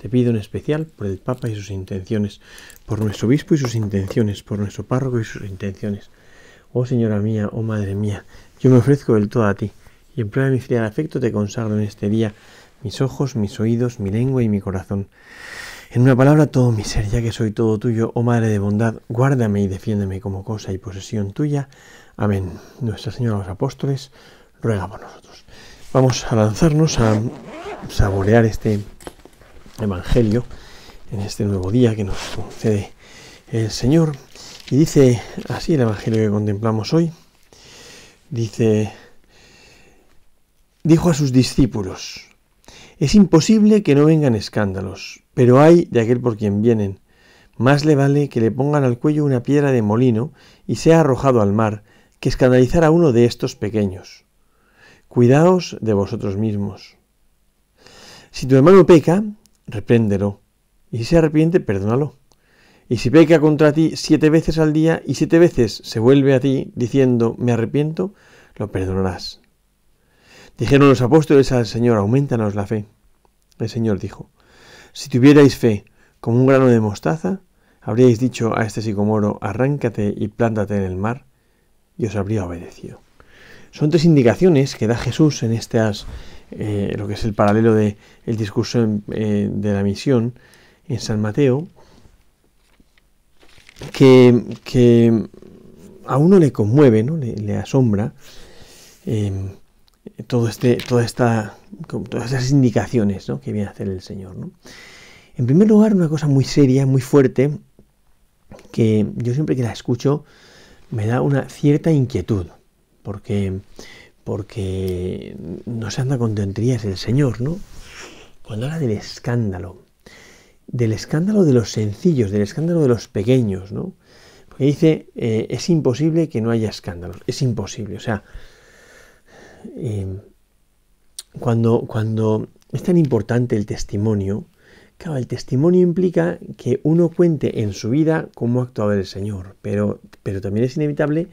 Te pido en especial por el Papa y sus intenciones, por nuestro obispo y sus intenciones, por nuestro párroco y sus intenciones. Oh Señora mía, oh Madre mía, yo me ofrezco del todo a ti, y en prueba de mi filial afecto te consagro en este día mis ojos, mis oídos, mi lengua y mi corazón. En una palabra, todo mi ser, ya que soy todo tuyo, oh Madre de bondad, guárdame y defiéndeme como cosa y posesión tuya. Amén. Nuestra Señora de los Apóstoles, ruega por nosotros. Vamos a lanzarnos a saborear este Evangelio en este nuevo día que nos concede el Señor. Y dice así el Evangelio que contemplamos hoy. Dice, dijo a sus discípulos, es imposible que no vengan escándalos, pero hay de aquel por quien vienen. Más le vale que le pongan al cuello una piedra de molino y sea arrojado al mar, que escandalizar a uno de estos pequeños. Cuidaos de vosotros mismos. Si tu hermano peca, repréndelo, y si se arrepiente, perdónalo. Y si peca contra ti siete veces al día y siete veces se vuelve a ti diciendo me arrepiento, lo perdonarás. Dijeron los apóstoles al Señor, aumentanos la fe. El Señor dijo, si tuvierais fe como un grano de mostaza, habríais dicho a este sicomoro, arráncate y plántate en el mar, y os habría obedecido. Son tres indicaciones que da Jesús en estas eh, lo que es el paralelo del el discurso eh, de la misión en San Mateo, que, a uno le conmueve, ¿no? le, asombra em, todo este, toda esta, todas esas indicaciones que viene a hacer el Señor. En primer lugar, una cosa muy seria, muy fuerte, que yo siempre que la escucho me da una cierta inquietud, porque porque no se anda con tonterías el Señor, ¿no? Cuando habla del escándalo, del escándalo de los sencillos, del escándalo de los pequeños, ¿no? Porque dice, eh, es imposible que no haya escándalos, es imposible, o sea, eh, cuando, cuando es tan importante el testimonio, claro, el testimonio implica que uno cuente en su vida cómo ha actuado el Señor, pero, pero también es inevitable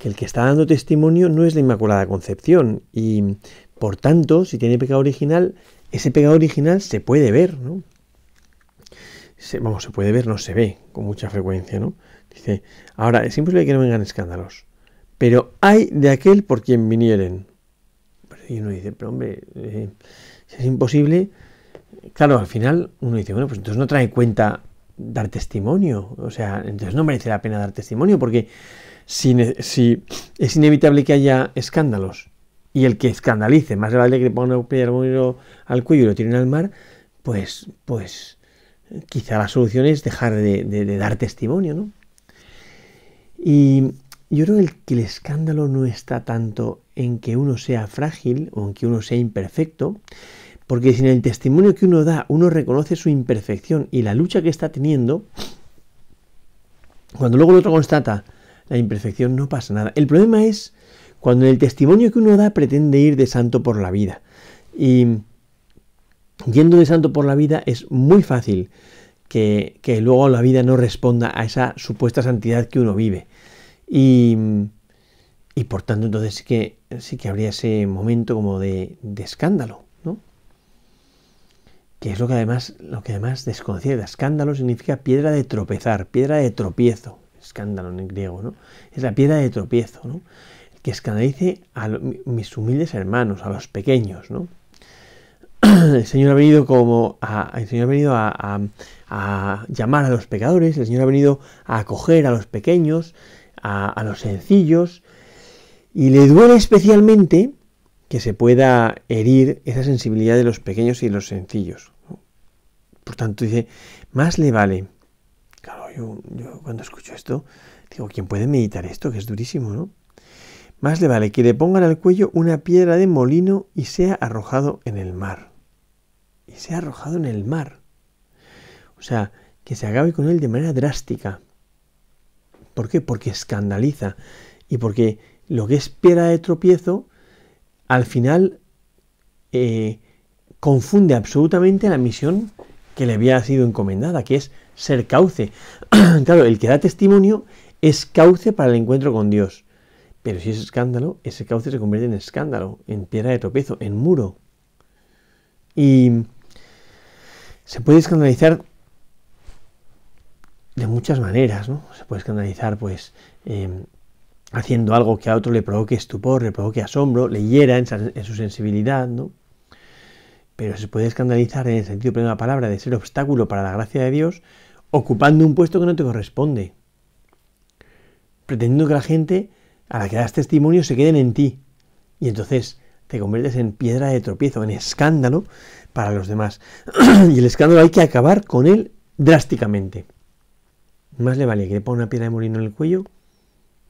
que el que está dando testimonio no es la Inmaculada Concepción y por tanto, si tiene pecado original, ese pecado original se puede ver, ¿no? vamos, se puede ver, no se ve con mucha frecuencia, ¿no? Dice, ahora, es imposible que no vengan escándalos, pero hay de aquel por quien vinieren. Y uno dice, pero hombre, eh, si es imposible, claro, al final uno dice, bueno, pues entonces no trae cuenta dar testimonio, o sea, entonces no merece la pena dar testimonio, porque si, es inevitable que haya escándalos y el que escandalice, más vale que le pongan un piedra al cuello y lo tiren al mar, pues, pues quizá la solución es dejar de, dar testimonio, ¿no? Y yo creo que el escándalo no está tanto en que uno sea frágil o en que uno sea imperfecto, porque si en el testimonio que uno da uno reconoce su imperfección y la lucha que está teniendo, cuando luego el otro constata la imperfección no pasa nada. El problema es cuando el testimonio que uno da pretende ir de santo por la vida. Y yendo de santo por la vida es muy fácil que, luego la vida no responda a esa supuesta santidad que uno vive. Y, y por tanto entonces sí que, sí que habría ese momento como de, de escándalo, ¿no? Que es lo que además, lo que además desconcierta. Escándalo significa piedra de tropezar, piedra de tropiezo escándalo en griego, ¿no? Es la piedra de tropiezo, ¿no? Que escandalice a mis humildes hermanos, a los pequeños, ¿no? El Señor ha venido como a, el Señor ha venido a, llamar a los pecadores, el Señor ha venido a acoger a los pequeños, a, los sencillos, y le duele especialmente que se pueda herir esa sensibilidad de los pequeños y los sencillos. Por tanto, dice, más le vale yo, cuando escucho esto, digo, ¿quién puede meditar esto? Que es durísimo, ¿no? Más le vale que le pongan al cuello una piedra de molino y sea arrojado en el mar. Y sea arrojado en el mar. O sea, que se acabe con él de manera drástica. ¿Por qué? Porque escandaliza y porque lo que es piedra de tropiezo, al final eh, confunde absolutamente la misión que le había sido encomendada, que es ser cauce. claro, el que da testimonio es cauce para el encuentro con Dios. Pero si es escándalo, ese cauce se convierte en escándalo, en piedra de tropiezo, en muro. Y se puede escandalizar de muchas maneras, ¿no? Se puede escandalizar, pues, em, haciendo algo que a otro le provoque estupor, le provoque asombro, le hiera en, su sensibilidad, ¿no? Pero se puede escandalizar en el sentido pleno de la palabra de ser obstáculo para la gracia de Dios, ocupando un puesto que no te corresponde, pretendiendo que la gente a la que das testimonio se queden en ti. Y entonces te conviertes en piedra de tropiezo, en escándalo para los demás. y el escándalo hay que acabar con él drásticamente. Más le vale que le ponga una piedra de molino en el cuello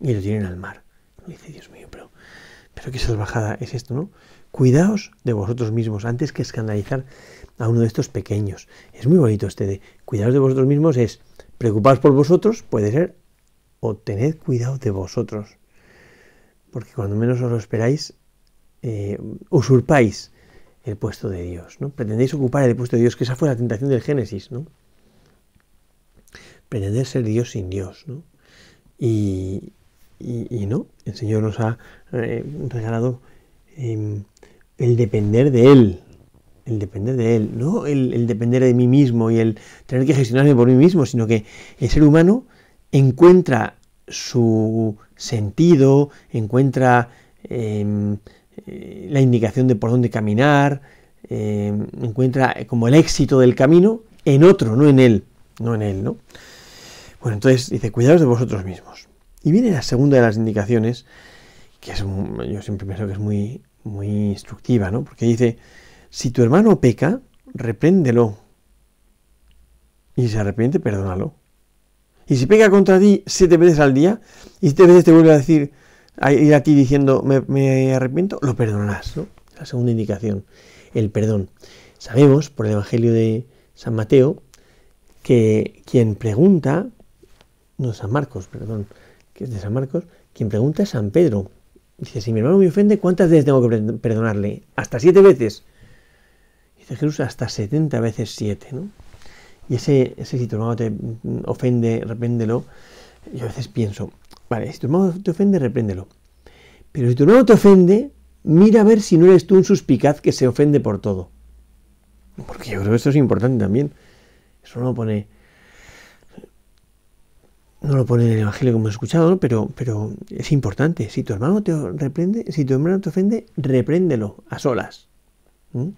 y lo tiren al mar. dice, Dios mío, pero, pero qué salvajada es esto, ¿no? Cuidaos de vosotros mismos antes que escandalizar a uno de estos pequeños. Es muy bonito este de cuidaos de vosotros mismos, es preocupaos por vosotros, puede ser, o tened cuidado de vosotros. Porque cuando menos os lo esperáis, eh, usurpáis el puesto de Dios, ¿no? Pretendéis ocupar el puesto de Dios, que esa fue la tentación del Génesis, ¿no? Pretender ser Dios sin Dios, ¿no? Y, no, el Señor nos ha eh, regalado em, el depender de Él, el depender de Él, no el, depender de mí mismo y el tener que gestionarme por mí mismo, sino que el ser humano encuentra su sentido, encuentra em, eh, la indicación de por dónde caminar, em, encuentra como el éxito del camino en otro, no en él, no en él, ¿no? Bueno, entonces dice, cuidados de vosotros mismos. Y viene la segunda de las indicaciones, que es, yo siempre pienso que es muy, muy instructiva, ¿no? Porque dice, si tu hermano peca, repréndelo. Y si se arrepiente, perdónalo. Y si peca contra ti siete veces al día, y siete veces te vuelve a decir, a ir a ti diciendo, me, arrepiento, lo perdonarás, ¿no? La segunda indicación, el perdón. Sabemos, por el Evangelio de San Mateo, que quien pregunta, no San Marcos, perdón, que es de San Marcos, quien pregunta es San Pedro. Dice, si mi hermano me ofende, ¿cuántas veces tengo que perdonarle? Hasta siete veces. Dice Jesús, hasta setenta veces siete, ¿no? Y ese, ese si tu hermano te ofende, repréndelo. Yo a veces pienso, vale, si tu hermano te ofende, repréndelo. Pero si tu hermano te ofende, mira a ver si no eres tú un suspicaz que se ofende por todo. Porque yo creo que esto es importante también. Eso no lo pone. No lo pone en el Evangelio como hemos escuchado, ¿no? pero, pero es importante. Si tu hermano te reprende, si tu hermano te ofende, repréndelo a solas. ¿Mm?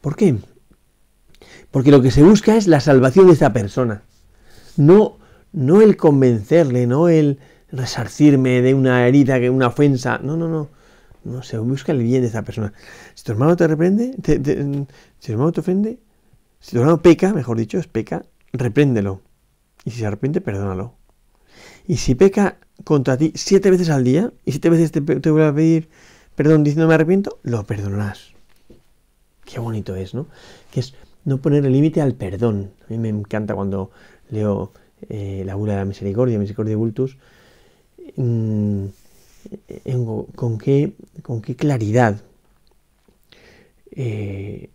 ¿Por qué? Porque lo que se busca es la salvación de esa persona. No, no el convencerle, no el resarcirme de una herida, de una ofensa. No, no, no. No se busca el bien de esa persona. Si tu hermano te reprende, si tu hermano te ofende, si tu hermano peca, mejor dicho, es peca, repréndelo. Y si se arrepiente, perdónalo. Y si peca contra ti siete veces al día, y siete veces te, te vuelve a pedir perdón diciendo me arrepiento, lo perdonarás. Qué bonito es, ¿no? Que es no poner el límite al perdón. A mí me encanta cuando leo eh, la bula de la misericordia, misericordia vultus, mm, con, qué, con qué claridad, eh,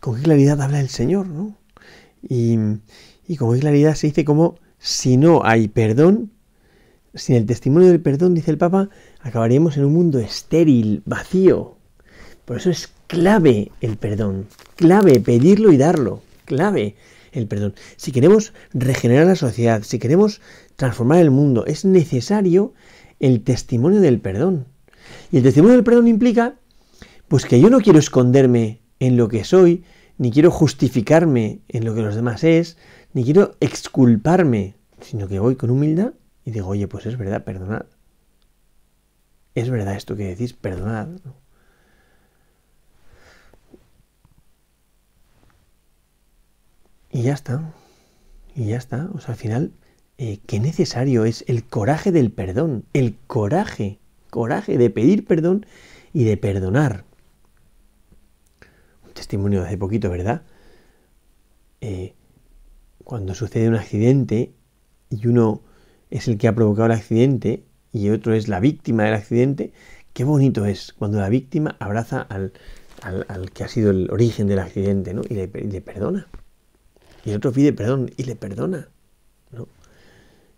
con qué claridad habla el Señor, ¿no? Y, y con qué claridad se dice como si no hay perdón, sin el testimonio del perdón, dice el Papa, acabaríamos en un mundo estéril, vacío. Por eso es clave el perdón, clave pedirlo y darlo, clave el perdón. Si queremos regenerar la sociedad, si queremos transformar el mundo, es necesario el testimonio del perdón. Y el testimonio del perdón implica, pues que yo no quiero esconderme en lo que soy, ni quiero justificarme en lo que los demás es, ni quiero exculparme, sino que voy con humildad y digo, oye, pues es verdad, perdonad. Es verdad esto que decís, perdonad. Y ya está. Y ya está. O sea, al final, eh, qué necesario es el coraje del perdón. El coraje. Coraje de pedir perdón y de perdonar. Un testimonio de hace poquito, ¿verdad? Eh, cuando sucede un accidente y uno es el que ha provocado el accidente y otro es la víctima del accidente, qué bonito es cuando la víctima abraza al, que ha sido el origen del accidente ¿no? y, le, perdona. Y el otro pide perdón y le perdona. ¿no?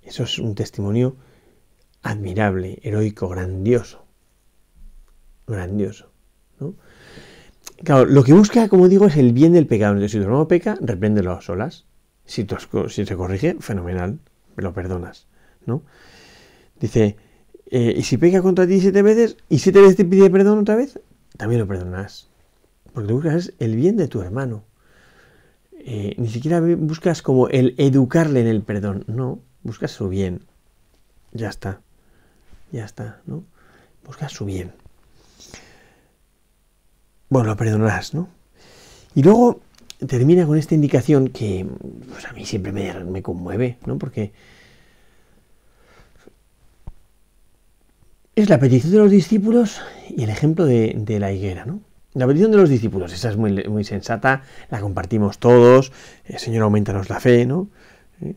Eso es un testimonio admirable, heroico, grandioso. Grandioso. ¿no? Claro, lo que busca, como digo, es el bien del pecado. Entonces, si tu hermano peca, repréndelo a solas. Si, tú, si se corrige, fenomenal, lo perdonas, ¿no? Dice, eh, y si peca contra ti siete veces, y siete veces te pide perdón otra vez, también lo perdonas. Porque tú buscas el bien de tu hermano. Eh, ni siquiera buscas como el educarle en el perdón, no, buscas su bien. Ya está, ya está, ¿no? Buscas su bien bueno, lo perdonarás, ¿no? Y luego termina con esta indicación que pues, a mí siempre me, conmueve, ¿no? Porque es la petición de los discípulos y el ejemplo de, la higuera, ¿no? La petición de los discípulos, esa es muy, sensata, la compartimos todos, Señor aumentanos la fe, ¿no? ¿Eh?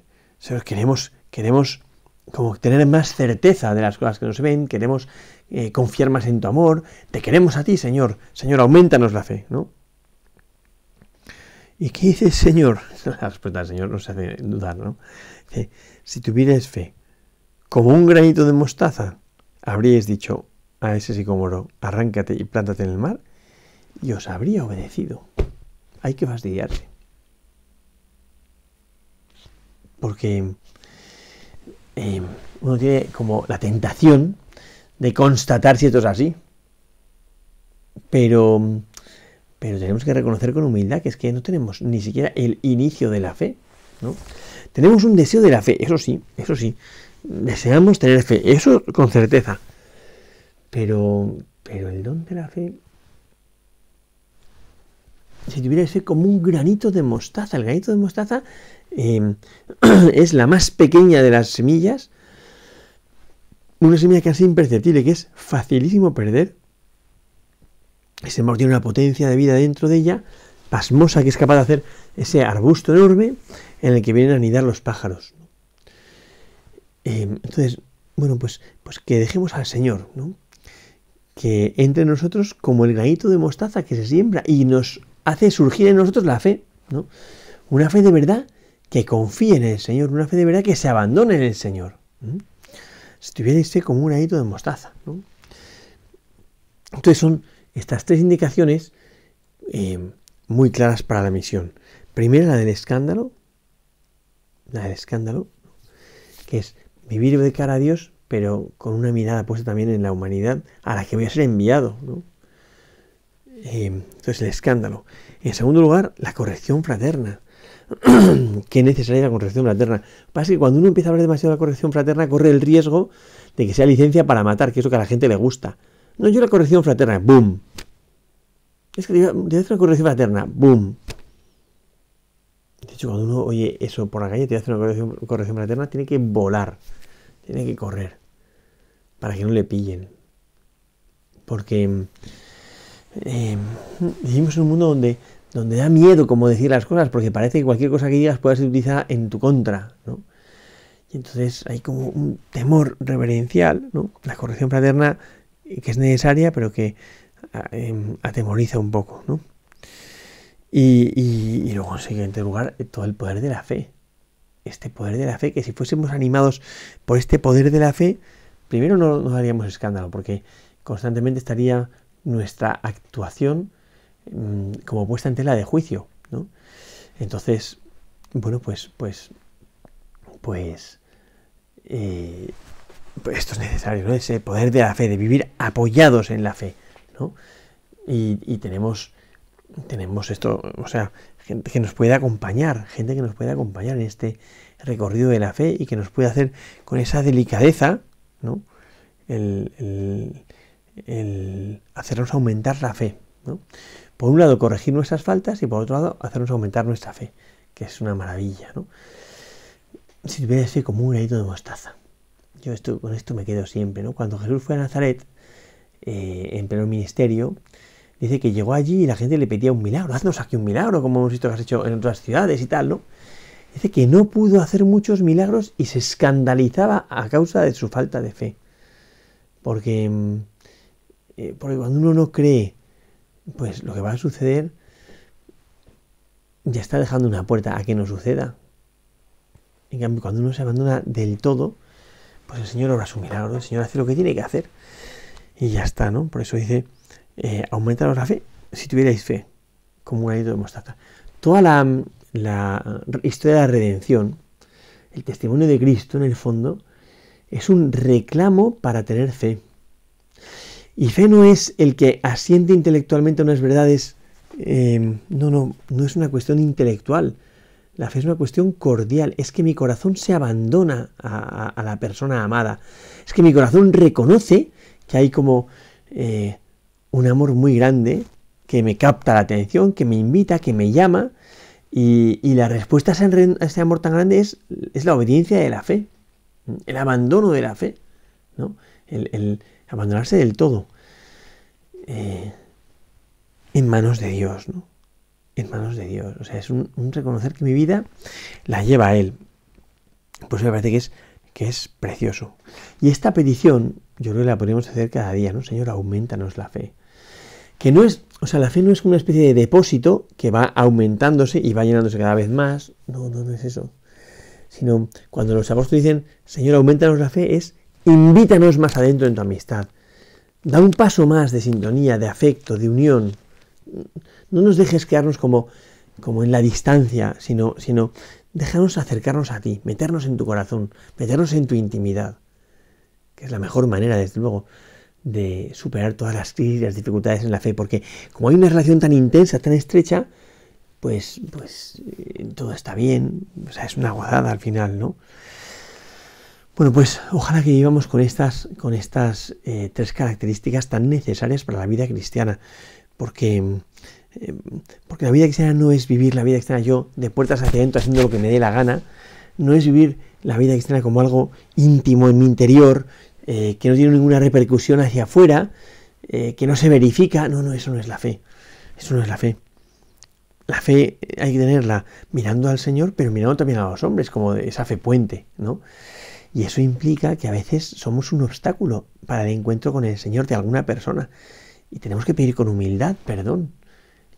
queremos, queremos como tener más certeza de las cosas que nos ven, queremos eh, confiar más en tu amor, te queremos a ti, Señor, Señor, aumentanos la fe, ¿no? ¿Y qué dice el Señor? La respuesta del Señor nos hace dudar, ¿no? Dice, si tuvierais fe, como un granito de mostaza, habríais dicho a ese sicómoro, arráncate y plántate en el mar, y os habría obedecido. Hay que fastidiarse. Porque eh, uno tiene como la tentación de constatar si esto es así. Pero, pero tenemos que reconocer con humildad que es que no tenemos ni siquiera el inicio de la fe. ¿no? Tenemos un deseo de la fe, eso sí, eso sí. Deseamos tener fe, eso con certeza. Pero, pero el don de la fe, si tuviera fe como un granito de mostaza, el granito de mostaza eh, es la más pequeña de las semillas, una semilla casi imperceptible, que es facilísimo perder. Ese embargo tiene una potencia de vida dentro de ella, pasmosa, que es capaz de hacer ese arbusto enorme en el que vienen a anidar los pájaros. Eh, entonces, bueno, pues, pues que dejemos al Señor, que entre nosotros como el granito de mostaza que se siembra y nos hace surgir en nosotros la fe, ¿no? Una fe de verdad que confíe en el Señor, una fe de verdad que se abandone en el Señor si tuvierais como un hito de mostaza. Entonces son estas tres indicaciones eh, muy claras para la misión. Primero la del escándalo, la del escándalo, que es vivir de cara a Dios, pero con una mirada puesta también en la humanidad a la que voy a ser enviado. Eh, entonces el escándalo. En segundo lugar, la corrección fraterna. Qué necesaria la corrección fraterna. Pasa que cuando uno empieza a hablar demasiado de la corrección fraterna, corre el riesgo de que sea licencia para matar, que es lo que a la gente le gusta. No, yo la corrección fraterna, boom. Es que yo hacer una corrección fraterna, boom. De hecho, cuando uno oye eso por la calle, te hace una corrección fraterna, tiene que volar, tiene que correr, para que no le pillen. Porque eh, vivimos en un mundo donde donde da miedo como decir las cosas, porque parece que cualquier cosa que digas puede ser utilizada en tu contra, ¿no? Y entonces hay como un temor reverencial, ¿no? La corrección fraterna que es necesaria, pero que ah, em, atemoriza un poco, ¿no? Y, y, luego, en siguiente lugar, todo el poder de la fe. Este poder de la fe, que si fuésemos animados por este poder de la fe, primero no, no haríamos escándalo, porque constantemente estaría nuestra actuación Mm, como puesta en tela de juicio, ¿no? Entonces, bueno, pues, pues, pues, eh, esto es necesario, ¿no? Ese poder de la fe, de vivir apoyados en la fe, ¿no? Y, tenemos, tenemos esto, o sea, gente que nos puede acompañar, gente que nos puede acompañar en este recorrido de la fe y que nos puede hacer con esa delicadeza, ¿no? El, el hacernos aumentar la fe, por un lado corregir nuestras faltas y por otro lado hacernos aumentar nuestra fe, que es una maravilla, ¿no? Si tuvieras fe como un granito de mostaza. Yo con esto me quedo siempre, ¿no? Cuando Jesús fue a Nazaret, eh, en pleno ministerio, dice que llegó allí y la gente le pedía un milagro, haznos aquí un milagro, como hemos visto que has hecho en otras ciudades y tal, ¿no? dice que no pudo hacer muchos milagros y se escandalizaba a causa de su falta de fe. Porque, mm, eh, porque cuando uno no cree, pues lo que va a suceder ya está dejando una puerta a que no suceda. En cambio, cuando uno se abandona del todo, pues el Señor obra su milagro, el Señor hace lo que tiene que hacer. Y ya está, ¿no? Por eso dice, eh, aumentaros la fe, si tuvierais fe, como un granito de mostaza. Toda la, la historia de la redención, el testimonio de Cristo en el fondo, es un reclamo para tener fe. Y fe no es el que asiente intelectualmente a unas verdades, eh, no, no, no es una cuestión intelectual. La fe es una cuestión cordial, es que mi corazón se abandona a, la persona amada, es que mi corazón reconoce que hay como eh, un amor muy grande que me capta la atención, que me invita, que me llama, y, la respuesta a ese amor tan grande es, es, la obediencia de la fe, el abandono de la fe, ¿no? el, abandonarse del todo eh, en manos de Dios, ¿no? en manos de Dios. O sea, es un, reconocer que mi vida la lleva a Él. Pues me parece que es, que es precioso. Y esta petición, yo creo que la podemos hacer cada día, ¿no? Señor, aumentanos la fe. Que no es, o sea, la fe no es una especie de depósito que va aumentándose y va llenándose cada vez más. No, no, no es eso. Sino cuando los apóstoles dicen, Señor, aumentanos la fe, es invítanos más adentro en tu amistad. Da un paso más de sintonía, de afecto, de unión. No nos dejes quedarnos como, como en la distancia, sino, sino déjanos acercarnos a ti, meternos en tu corazón, meternos en tu intimidad, que es la mejor manera, desde luego, de superar todas las crisis y las dificultades en la fe, porque como hay una relación tan intensa, tan estrecha, pues, pues eh, todo está bien, o sea, es una guadada al final, ¿no? Bueno, pues ojalá que vivamos con estas, con estas eh, tres características tan necesarias para la vida cristiana, porque eh, porque la vida cristiana no es vivir la vida cristiana yo de puertas hacia adentro haciendo lo que me dé la gana, no es vivir la vida cristiana como algo íntimo en mi interior, eh, que no tiene ninguna repercusión hacia afuera, que no se verifica. No, no, eso no es la fe. Eso no es la fe. La fe hay que tenerla mirando al Señor, pero mirando también a los hombres, como esa fe puente, ¿no? Y eso implica que a veces somos un obstáculo para el encuentro con el Señor de alguna persona. Y tenemos que pedir con humildad perdón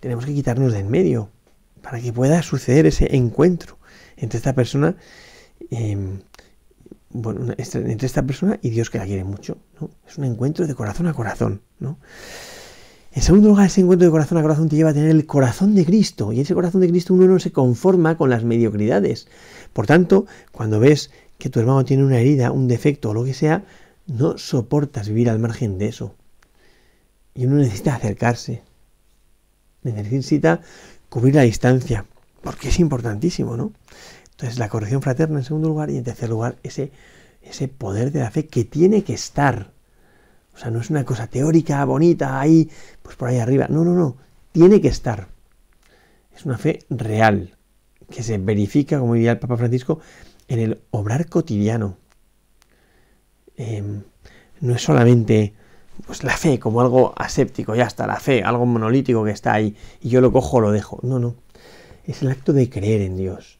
tenemos que quitarnos de en medio para que pueda suceder ese encuentro entre esta persona, em, bueno, entre esta persona y Dios que la quiere mucho. ¿no? Es un encuentro de corazón a corazón. ¿no? En segundo lugar, ese encuentro de corazón a corazón te lleva a tener el corazón de Cristo. Y ese corazón de Cristo uno no se conforma con las mediocridades. Por tanto, cuando ves que tu hermano tiene una herida, un defecto o lo que sea, no soportas vivir al margen de eso. Y uno necesita acercarse, necesita cubrir la distancia, porque es importantísimo, ¿no? Entonces, la corrección fraterna en segundo lugar y en tercer lugar, ese, ese poder de la fe que tiene que estar. O sea, no es una cosa teórica, bonita, ahí, pues por ahí arriba. No, no, no. Tiene que estar. Es una fe real, que se verifica, como diría el Papa Francisco, en el obrar cotidiano. Em, no es solamente pues la fe como algo aséptico, ya está, la fe, algo monolítico que está ahí, y yo lo cojo o lo dejo. No, no. Es el acto de creer en Dios.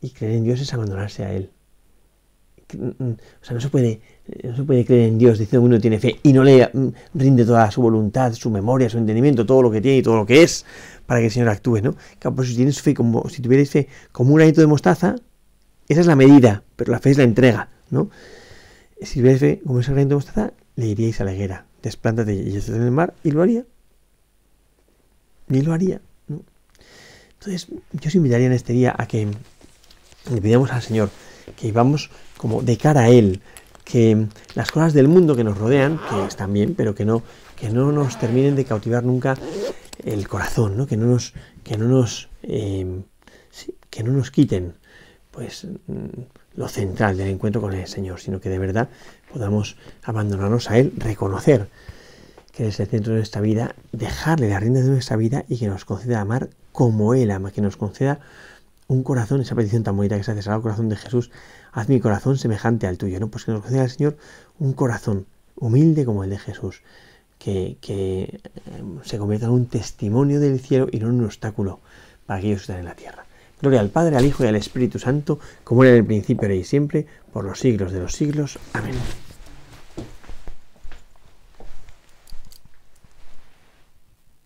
Y creer en Dios es abandonarse a Él. Mm, mm, o sea, no se puede, no se puede creer en Dios diciendo que uno tiene fe y no le mm, rinde toda su voluntad, su memoria, su entendimiento, todo lo que tiene y todo lo que es para que el Señor actúe, ¿no? Claro, pues si tienes fe como, si como un granito de mostaza, esa es la medida, pero la fe es la entrega, ¿no? Si tuvierais fe como ese granito de mostaza, le iríais a la higuera, desplántate y estás en el mar, y lo haría. Y lo haría. Entonces, yo os invitaría en este día a que le pidamos al Señor que vamos como de cara a Él, que las cosas del mundo que nos rodean, que están bien, pero que no, que no nos terminen de cautivar nunca el corazón, ¿no? que no nos, que no nos, eh, que no nos quiten pues mm, lo central del encuentro con el Señor, sino que de verdad podamos abandonarnos a Él, reconocer que es el centro de nuestra vida, dejarle las riendas de nuestra vida y que nos conceda amar como Él ama, que nos conceda un corazón, esa petición tan bonita que se hace al corazón de Jesús, haz mi corazón semejante al tuyo, ¿no? Pues que nos conceda el Señor un corazón humilde como el de Jesús, que, eh, se convierta en un testimonio del cielo y no en un obstáculo para aquellos que están en la tierra. Gloria al Padre, al Hijo y al Espíritu Santo, como era en el principio, ahora y siempre, por los siglos de los siglos. Amén.